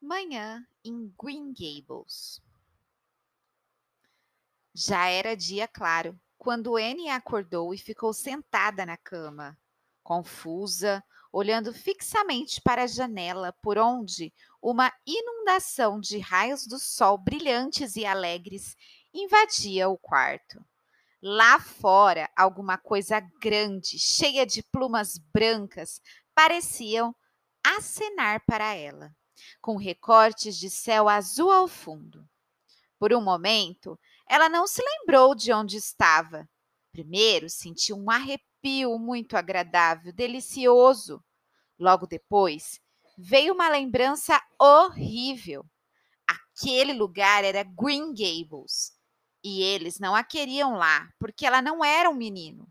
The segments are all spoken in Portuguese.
Manhã em Green Gables. Já era dia claro quando Anne acordou e ficou sentada na cama, confusa, olhando fixamente para a janela por onde uma inundação de raios do sol brilhantes e alegres invadia o quarto. Lá fora, alguma coisa grande, cheia de plumas brancas, pareciam acenar para ela com recortes de céu azul ao fundo. Por um momento, ela não se lembrou de onde estava. Primeiro, sentiu um arrepio muito agradável, delicioso. Logo depois, veio uma lembrança horrível. Aquele lugar era Green Gables e eles não a queriam lá porque ela não era um menino.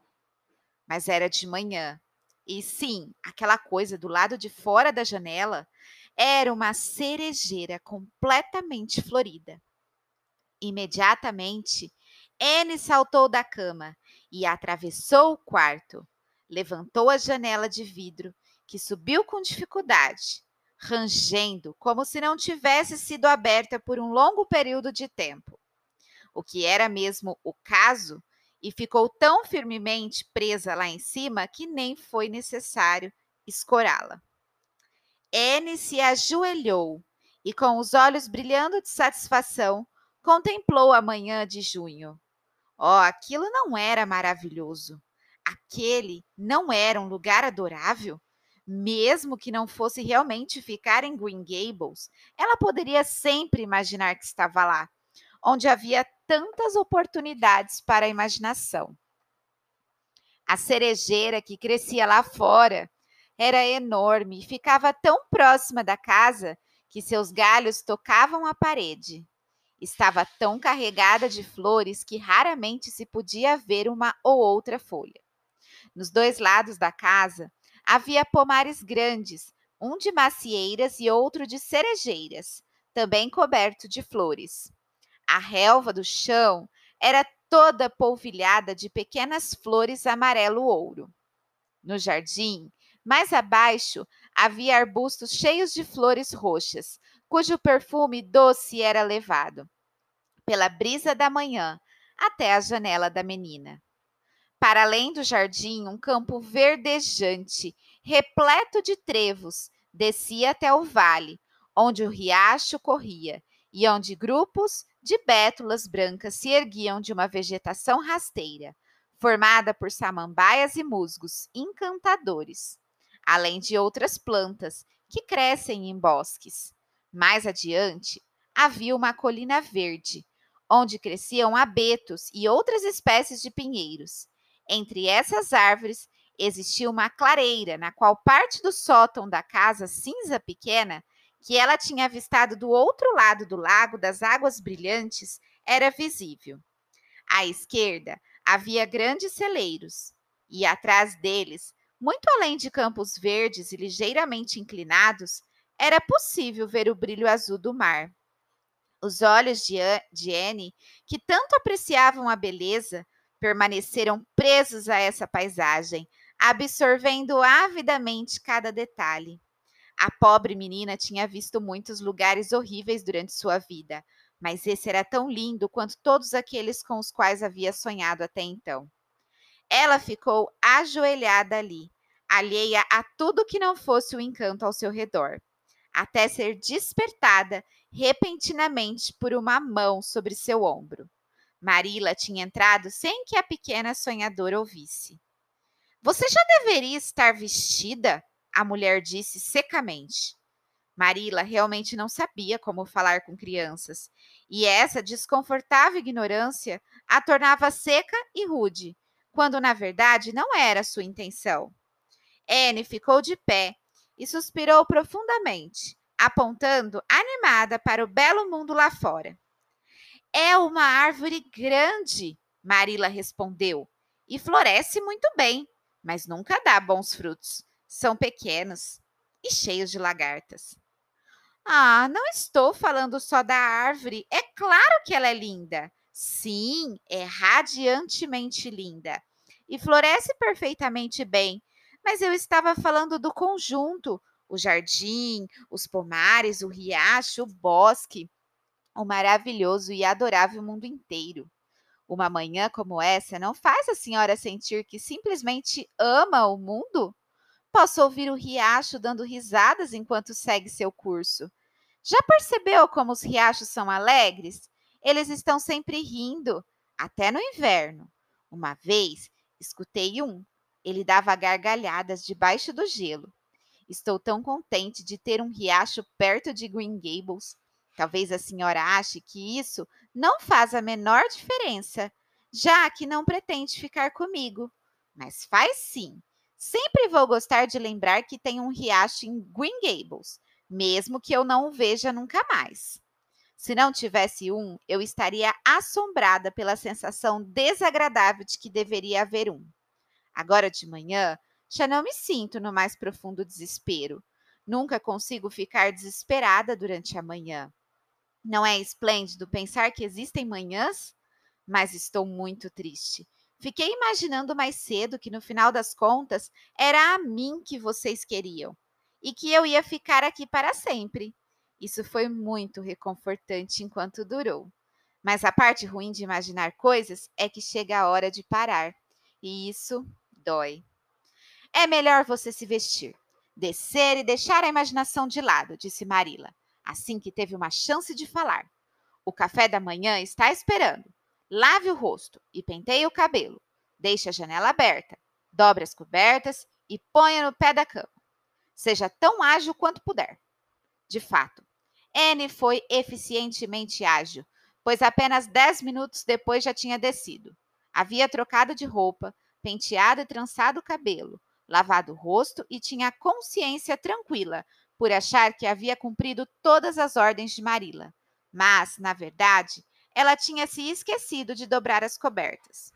Mas era de manhã. E sim, aquela coisa do lado de fora da janela era uma cerejeira completamente florida. Imediatamente, Anne saltou da cama e atravessou o quarto. Levantou a janela de vidro, que subiu com dificuldade, rangendo como se não tivesse sido aberta por um longo período de tempo. O que era mesmo o caso, e ficou tão firmemente presa lá em cima que nem foi necessário escorá-la. Anne se ajoelhou e, com os olhos brilhando de satisfação, contemplou a manhã de junho. Oh, aquilo não era maravilhoso. Aquele não era um lugar adorável. Mesmo que não fosse realmente ficar em Green Gables, ela poderia sempre imaginar que estava lá, onde havia tantas oportunidades para a imaginação. A cerejeira que crescia lá fora era enorme e ficava tão próxima da casa que seus galhos tocavam a parede. Estava tão carregada de flores que raramente se podia ver uma ou outra folha. Nos dois lados da casa havia pomares grandes, um de macieiras e outro de cerejeiras, também coberto de flores. A relva do chão era toda polvilhada de pequenas flores amarelo-ouro. No jardim mais abaixo havia arbustos cheios de flores roxas, cujo perfume doce era levado pela brisa da manhã até a janela da menina. Para além do jardim, um campo verdejante, repleto de trevos, descia até o vale, onde o riacho corria e onde grupos de bétulas brancas se erguiam de uma vegetação rasteira, formada por samambaias e musgos encantadores além de outras plantas que crescem em bosques. Mais adiante, havia uma colina verde, onde cresciam abetos e outras espécies de pinheiros. Entre essas árvores existia uma clareira, na qual parte do sótão da casa cinza pequena, que ela tinha avistado do outro lado do lago das águas brilhantes, era visível. À esquerda havia grandes celeiros, e atrás deles muito além de campos verdes e ligeiramente inclinados, era possível ver o brilho azul do mar. Os olhos de, de Anne, que tanto apreciavam a beleza, permaneceram presos a essa paisagem, absorvendo avidamente cada detalhe. A pobre menina tinha visto muitos lugares horríveis durante sua vida, mas esse era tão lindo quanto todos aqueles com os quais havia sonhado até então. Ela ficou ajoelhada ali, alheia a tudo que não fosse o encanto ao seu redor, até ser despertada repentinamente por uma mão sobre seu ombro. Marila tinha entrado sem que a pequena sonhadora ouvisse. Você já deveria estar vestida, a mulher disse secamente. Marila realmente não sabia como falar com crianças, e essa desconfortável ignorância a tornava seca e rude, quando na verdade não era sua intenção. Anne ficou de pé e suspirou profundamente, apontando animada para o belo mundo lá fora. É uma árvore grande, Marila respondeu, e floresce muito bem, mas nunca dá bons frutos. São pequenos e cheios de lagartas. Ah, não estou falando só da árvore. É claro que ela é linda. Sim, é radiantemente linda. E floresce perfeitamente bem. Mas eu estava falando do conjunto, O jardim, os pomares, o riacho, o bosque, o maravilhoso e adorável mundo inteiro. Uma manhã como essa não faz a senhora sentir que simplesmente ama o mundo? Posso ouvir o riacho dando risadas enquanto segue seu curso. Já percebeu como os riachos são alegres? Eles estão sempre rindo, até no inverno. Uma vez escutei um. Ele dava gargalhadas debaixo do gelo. Estou tão contente de ter um riacho perto de Green Gables. Talvez a senhora ache que isso não faz a menor diferença, já que não pretende ficar comigo. Mas faz sim. Sempre vou gostar de lembrar que tem um riacho em Green Gables mesmo que eu não o veja nunca mais. Se não tivesse um, eu estaria assombrada pela sensação desagradável de que deveria haver um. Agora de manhã, já não me sinto no mais profundo desespero. Nunca consigo ficar desesperada durante a manhã. Não é esplêndido pensar que existem manhãs? Mas estou muito triste. Fiquei imaginando mais cedo que, no final das contas, era a mim que vocês queriam e que eu ia ficar aqui para sempre. Isso foi muito reconfortante enquanto durou. Mas a parte ruim de imaginar coisas é que chega a hora de parar, e isso dói. É melhor você se vestir, descer e deixar a imaginação de lado, disse Marila, assim que teve uma chance de falar. O café da manhã está esperando. Lave o rosto e penteie o cabelo. Deixe a janela aberta, dobre as cobertas e ponha no pé da cama. Seja tão ágil quanto puder. De fato, Anne foi eficientemente ágil, pois apenas dez minutos depois já tinha descido. Havia trocado de roupa, penteado e trançado o cabelo, lavado o rosto e tinha a consciência tranquila por achar que havia cumprido todas as ordens de Marila. Mas, na verdade, ela tinha se esquecido de dobrar as cobertas.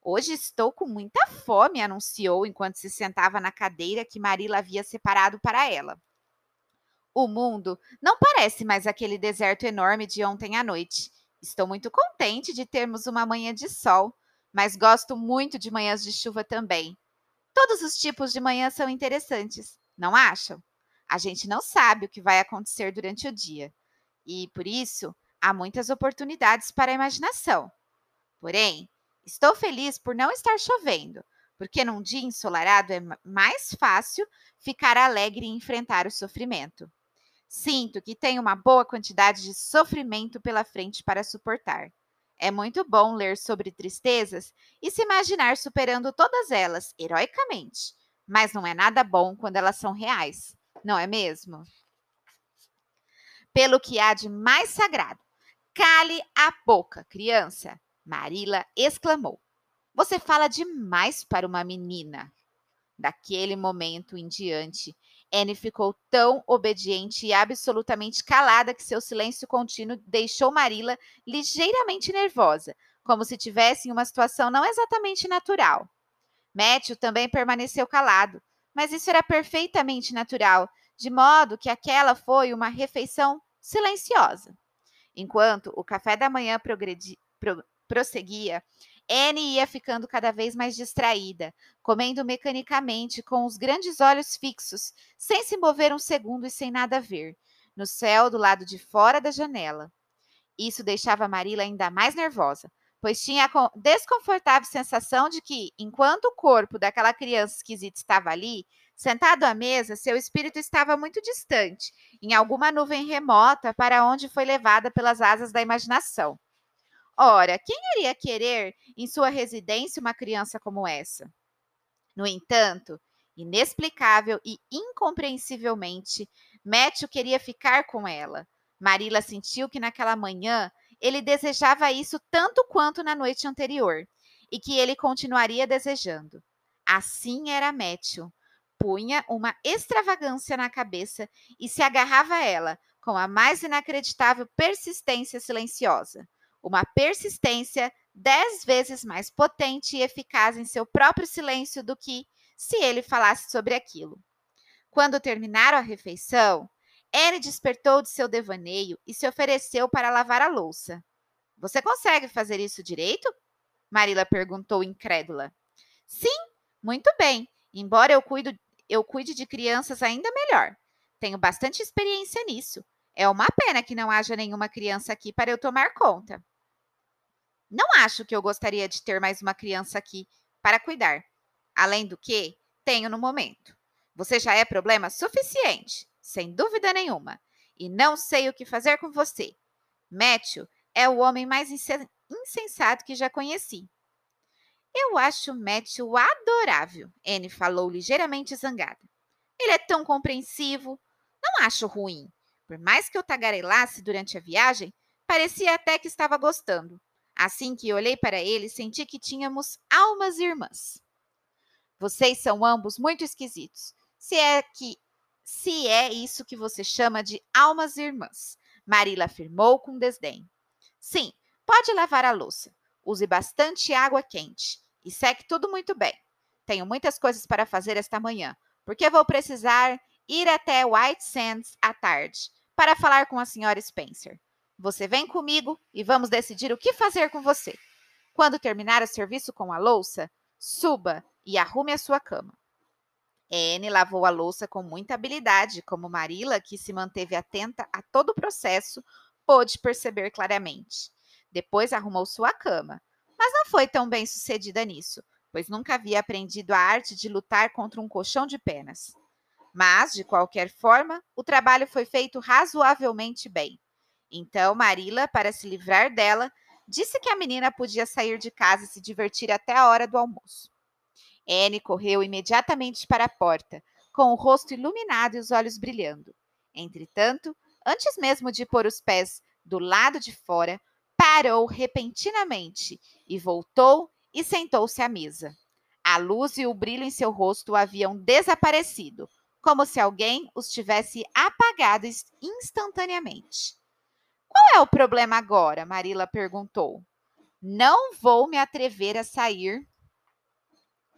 Hoje estou com muita fome, anunciou enquanto se sentava na cadeira que Marila havia separado para ela. O mundo não parece mais aquele deserto enorme de ontem à noite. Estou muito contente de termos uma manhã de sol, mas gosto muito de manhãs de chuva também. Todos os tipos de manhã são interessantes, não acham? A gente não sabe o que vai acontecer durante o dia, e por isso há muitas oportunidades para a imaginação. Porém, Estou feliz por não estar chovendo, porque num dia ensolarado é mais fácil ficar alegre e enfrentar o sofrimento. Sinto que tenho uma boa quantidade de sofrimento pela frente para suportar. É muito bom ler sobre tristezas e se imaginar superando todas elas heroicamente, mas não é nada bom quando elas são reais, não é mesmo? Pelo que há de mais sagrado, cale a boca, criança. Marila exclamou. Você fala demais para uma menina. Daquele momento em diante, Anne ficou tão obediente e absolutamente calada que seu silêncio contínuo deixou Marila ligeiramente nervosa, como se tivesse em uma situação não exatamente natural. Matthew também permaneceu calado, mas isso era perfeitamente natural, de modo que aquela foi uma refeição silenciosa. Enquanto o café da manhã progredi, pro, prosseguia, Anne ia ficando cada vez mais distraída, comendo mecanicamente, com os grandes olhos fixos, sem se mover um segundo e sem nada ver, no céu do lado de fora da janela. Isso deixava Marila ainda mais nervosa, pois tinha a desconfortável sensação de que, enquanto o corpo daquela criança esquisita estava ali, sentado à mesa, seu espírito estava muito distante, em alguma nuvem remota para onde foi levada pelas asas da imaginação. Ora, quem iria querer em sua residência uma criança como essa? No entanto, inexplicável e incompreensivelmente, Matthew queria ficar com ela. Marila sentiu que naquela manhã ele desejava isso tanto quanto na noite anterior, e que ele continuaria desejando. Assim era Matthew. Punha uma extravagância na cabeça e se agarrava a ela com a mais inacreditável persistência silenciosa uma persistência dez vezes mais potente e eficaz em seu próprio silêncio do que se ele falasse sobre aquilo. Quando terminaram a refeição, Anne despertou de seu devaneio e se ofereceu para lavar a louça. Você consegue fazer isso direito? Marila perguntou incrédula. Sim, muito bem. Embora eu cuido, eu cuide de crianças ainda melhor. Tenho bastante experiência nisso. É uma pena que não haja nenhuma criança aqui para eu tomar conta. Não acho que eu gostaria de ter mais uma criança aqui para cuidar. Além do que tenho no momento. Você já é problema suficiente, sem dúvida nenhuma. E não sei o que fazer com você. Matthew é o homem mais insensato que já conheci. Eu acho Matthew adorável, Anne falou ligeiramente zangada. Ele é tão compreensivo. Não acho ruim. Por mais que eu tagarelasse durante a viagem, parecia até que estava gostando. Assim que olhei para ele, senti que tínhamos almas irmãs. Vocês são ambos muito esquisitos. Se é que se é isso que você chama de almas irmãs, Marila afirmou com desdém. Sim, pode lavar a louça. Use bastante água quente e seque tudo muito bem. Tenho muitas coisas para fazer esta manhã, porque vou precisar ir até White Sands à tarde para falar com a senhora Spencer. Você vem comigo e vamos decidir o que fazer com você. Quando terminar o serviço com a louça, suba e arrume a sua cama. Anne lavou a louça com muita habilidade, como Marilla, que se manteve atenta a todo o processo, pôde perceber claramente. Depois arrumou sua cama, mas não foi tão bem sucedida nisso, pois nunca havia aprendido a arte de lutar contra um colchão de penas. Mas, de qualquer forma, o trabalho foi feito razoavelmente bem. Então, Marilla, para se livrar dela, disse que a menina podia sair de casa e se divertir até a hora do almoço. Anne correu imediatamente para a porta, com o rosto iluminado e os olhos brilhando. Entretanto, antes mesmo de pôr os pés do lado de fora, parou repentinamente e voltou e sentou-se à mesa. A luz e o brilho em seu rosto haviam desaparecido, como se alguém os tivesse apagado instantaneamente. Qual é o problema agora? Marila perguntou. Não vou me atrever a sair.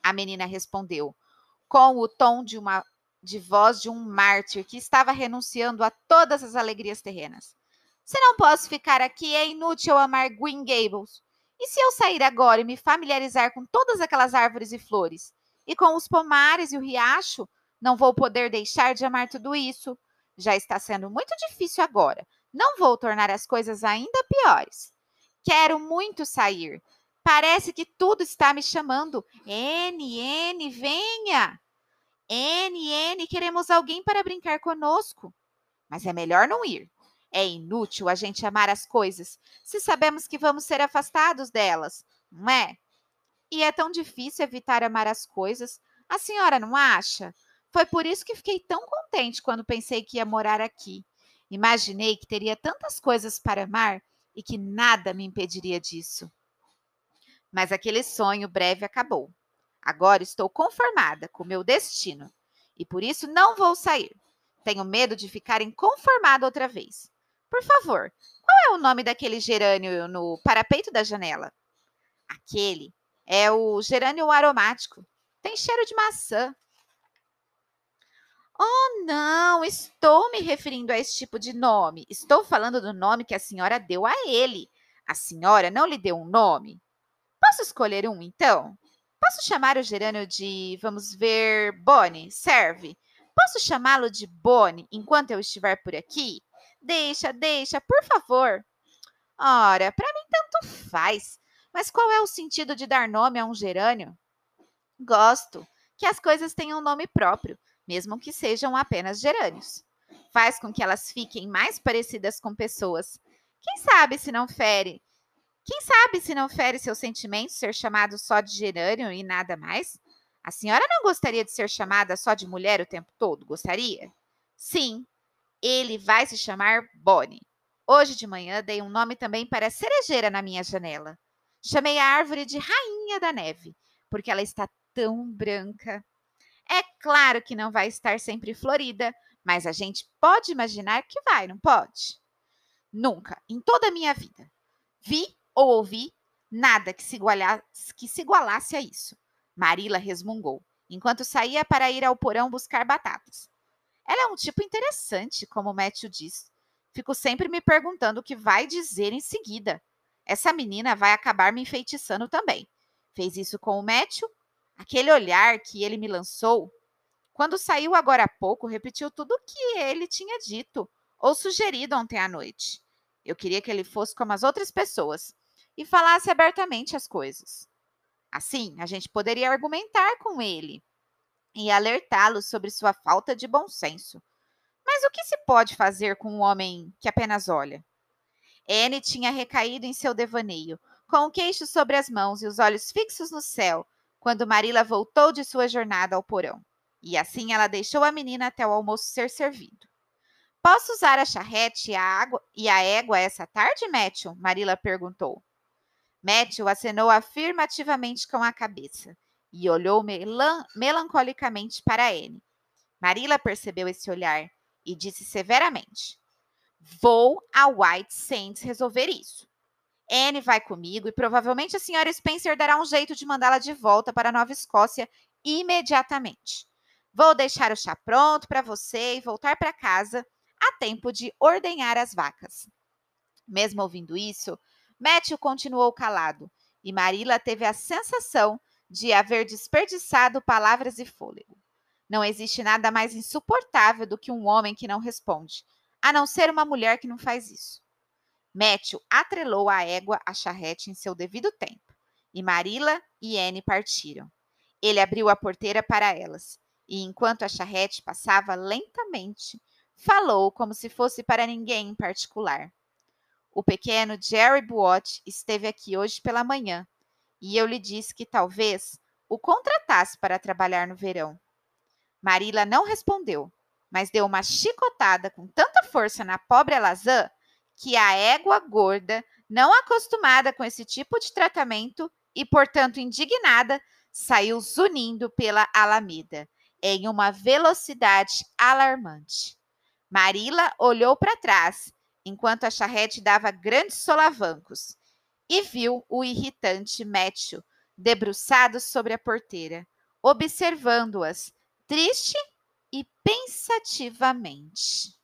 A menina respondeu, com o tom de uma de voz de um mártir que estava renunciando a todas as alegrias terrenas. Se não posso ficar aqui, é inútil amar Green Gables. E se eu sair agora e me familiarizar com todas aquelas árvores e flores? E com os pomares e o riacho? Não vou poder deixar de amar tudo isso. Já está sendo muito difícil agora. Não vou tornar as coisas ainda piores. Quero muito sair. Parece que tudo está me chamando. N, N, venha! N, N, queremos alguém para brincar conosco. Mas é melhor não ir. É inútil a gente amar as coisas se sabemos que vamos ser afastados delas, não é? E é tão difícil evitar amar as coisas, a senhora não acha? Foi por isso que fiquei tão contente quando pensei que ia morar aqui. Imaginei que teria tantas coisas para amar e que nada me impediria disso. Mas aquele sonho breve acabou. Agora estou conformada com meu destino e por isso não vou sair. Tenho medo de ficar inconformada outra vez. Por favor, qual é o nome daquele gerânio no parapeito da janela? Aquele é o gerânio aromático. Tem cheiro de maçã. Oh, não, estou me referindo a esse tipo de nome. Estou falando do nome que a senhora deu a ele. A senhora não lhe deu um nome? Posso escolher um, então? Posso chamar o gerânio de, vamos ver, Bonnie? Serve. Posso chamá-lo de Bonnie enquanto eu estiver por aqui? Deixa, deixa, por favor. Ora, para mim tanto faz. Mas qual é o sentido de dar nome a um gerânio? Gosto que as coisas tenham nome próprio, mesmo que sejam apenas gerânios. Faz com que elas fiquem mais parecidas com pessoas. Quem sabe se não fere? Quem sabe se não fere seus sentimentos ser chamado só de gerânio e nada mais? A senhora não gostaria de ser chamada só de mulher o tempo todo, gostaria? Sim, ele vai se chamar Bonnie. Hoje de manhã dei um nome também para a cerejeira na minha janela. Chamei a árvore de Rainha da Neve, porque ela está tão branca. É claro que não vai estar sempre florida, mas a gente pode imaginar que vai, não pode? Nunca, em toda a minha vida, vi ou ouvi nada que se igualasse, que se igualasse a isso. Marila resmungou, enquanto saía para ir ao porão buscar batatas. Ela é um tipo interessante, como Matthew diz. Fico sempre me perguntando o que vai dizer em seguida. Essa menina vai acabar me enfeitiçando também. Fez isso com o Matthew? Aquele olhar que ele me lançou Quando saiu agora há pouco, repetiu tudo o que ele tinha dito ou sugerido ontem à noite. Eu queria que ele fosse como as outras pessoas e falasse abertamente as coisas. Assim, a gente poderia argumentar com ele e alertá-lo sobre sua falta de bom senso. Mas o que se pode fazer com um homem que apenas olha? Anne tinha recaído em seu devaneio, com o queixo sobre as mãos e os olhos fixos no céu, quando Marila voltou de sua jornada ao porão. E assim ela deixou a menina até o almoço ser servido. Posso usar a charrete e a, água, e a égua essa tarde, Matthew? Marila perguntou. Matthew acenou afirmativamente com a cabeça e olhou melan melancolicamente para Anne. Marila percebeu esse olhar e disse severamente: Vou a White Sands resolver isso. Anne vai comigo e provavelmente a senhora Spencer dará um jeito de mandá-la de volta para Nova Escócia imediatamente. Vou deixar o chá pronto para você e voltar para casa a tempo de ordenhar as vacas. Mesmo ouvindo isso, Matthew continuou calado e Marilla teve a sensação de haver desperdiçado palavras e fôlego. Não existe nada mais insuportável do que um homem que não responde, a não ser uma mulher que não faz isso. Matthew atrelou a égua à charrete em seu devido tempo, e Marilla e Anne partiram. Ele abriu a porteira para elas, e enquanto a charrete passava lentamente, falou como se fosse para ninguém em particular. O pequeno Jerry Buot esteve aqui hoje pela manhã e eu lhe disse que talvez o contratasse para trabalhar no verão. Marila não respondeu, mas deu uma chicotada com tanta força na pobre Alazã que a égua gorda, não acostumada com esse tipo de tratamento e, portanto, indignada, saiu zunindo pela alameda em uma velocidade alarmante. Marila olhou para trás enquanto a charrete dava grandes solavancos e viu o irritante Matthew debruçado sobre a porteira, observando-as, triste e pensativamente.